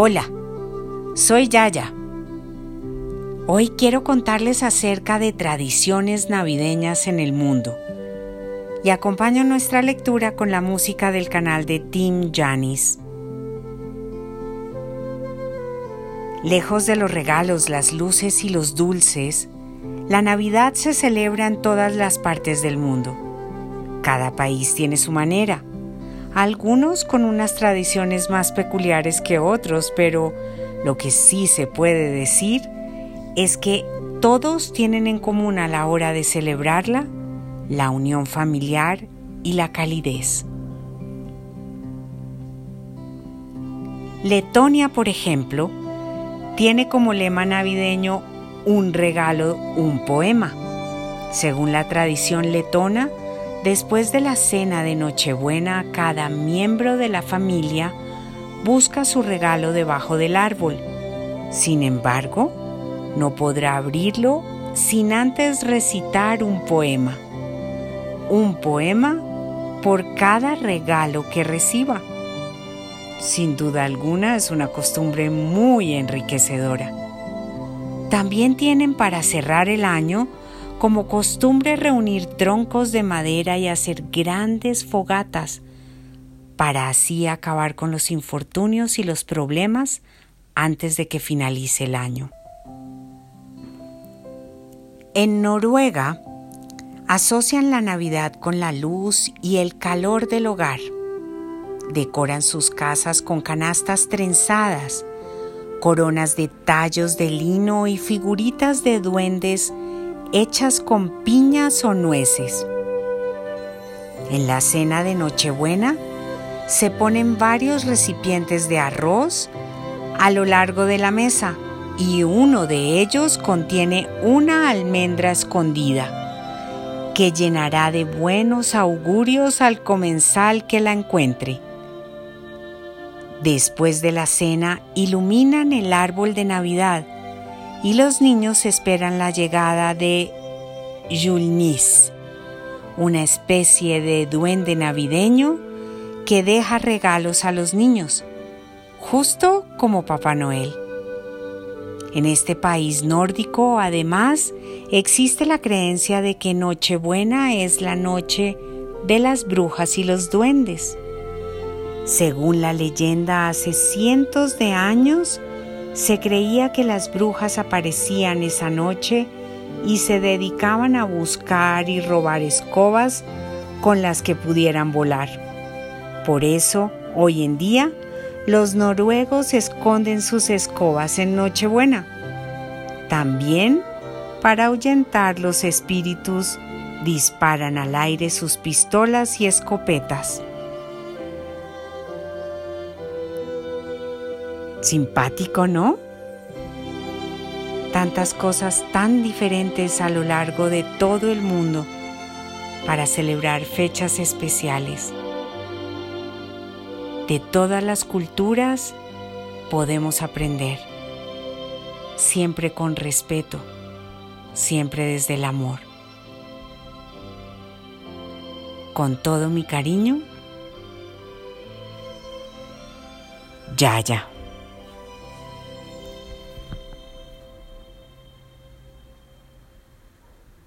Hola, soy Yaya. Hoy quiero contarles acerca de tradiciones navideñas en el mundo y acompaño nuestra lectura con la música del canal de Tim Janis. Lejos de los regalos, las luces y los dulces, la Navidad se celebra en todas las partes del mundo. Cada país tiene su manera, algunos con unas tradiciones más peculiares que otros, pero lo que sí se puede decir es que todos tienen en común a la hora de celebrarla la unión familiar y la calidez. Letonia, por ejemplo, tiene como lema navideño un regalo, un poema. Según la tradición letona, después de la cena de Nochebuena, cada miembro de la familia busca su regalo debajo del árbol. Sin embargo, no podrá abrirlo sin antes recitar un poema. Un poema por cada regalo que reciba. Sin duda alguna es una costumbre muy enriquecedora. También tienen para cerrar el año como costumbre reunir troncos de madera y hacer grandes fogatas para así acabar con los infortunios y los problemas antes de que finalice el año. En Noruega asocian la Navidad con la luz y el calor del hogar. Decoran sus casas con canastas trenzadas, coronas de tallos de lino y figuritas de duendes hechas con piñas o nueces. En la cena de Nochebuena se ponen varios recipientes de arroz a lo largo de la mesa y uno de ellos contiene una almendra escondida que llenará de buenos augurios al comensal que la encuentre. Después de la cena iluminan el árbol de Navidad y los niños esperan la llegada de Julnis, una especie de duende navideño que deja regalos a los niños, justo como Papá Noel. En este país nórdico, además, existe la creencia de que Nochebuena es la noche de las brujas y los duendes. Según la leyenda, hace cientos de años, se creía que las brujas aparecían esa noche y se dedicaban a buscar y robar escobas con las que pudieran volar. Por eso, hoy en día, los noruegos esconden sus escobas en Nochebuena. También, para ahuyentar los espíritus, disparan al aire sus pistolas y escopetas. Simpático, ¿no? Tantas cosas tan diferentes a lo largo de todo el mundo para celebrar fechas especiales. De todas las culturas podemos aprender, siempre con respeto, siempre desde el amor. Con todo mi cariño, Yaya.